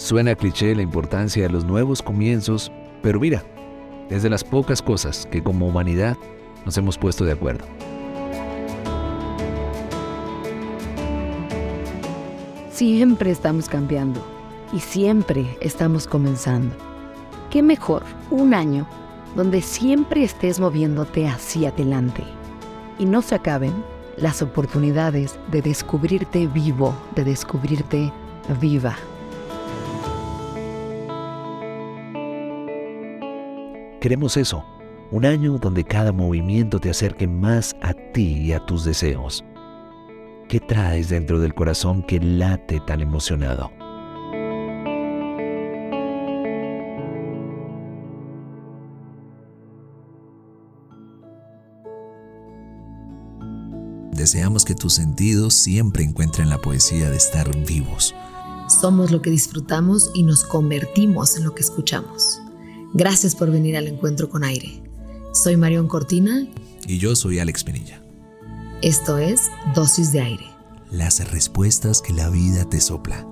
Suena cliché la importancia de los nuevos comienzos, pero mira, es de las pocas cosas que como humanidad nos hemos puesto de acuerdo. Siempre estamos cambiando y siempre estamos comenzando. ¿Qué mejor un año donde siempre estés moviéndote hacia adelante y no se acaben las oportunidades de descubrirte vivo, de descubrirte viva? Queremos eso, un año donde cada movimiento te acerque más a ti y a tus deseos. ¿Qué traes dentro del corazón que late tan emocionado? Deseamos que tus sentidos siempre encuentren la poesía de estar vivos. Somos lo que disfrutamos y nos convertimos en lo que escuchamos. Gracias por venir al encuentro con aire. Soy Marión Cortina. Y yo soy Alex Penilla. Esto es Dosis de Aire. Las respuestas que la vida te sopla.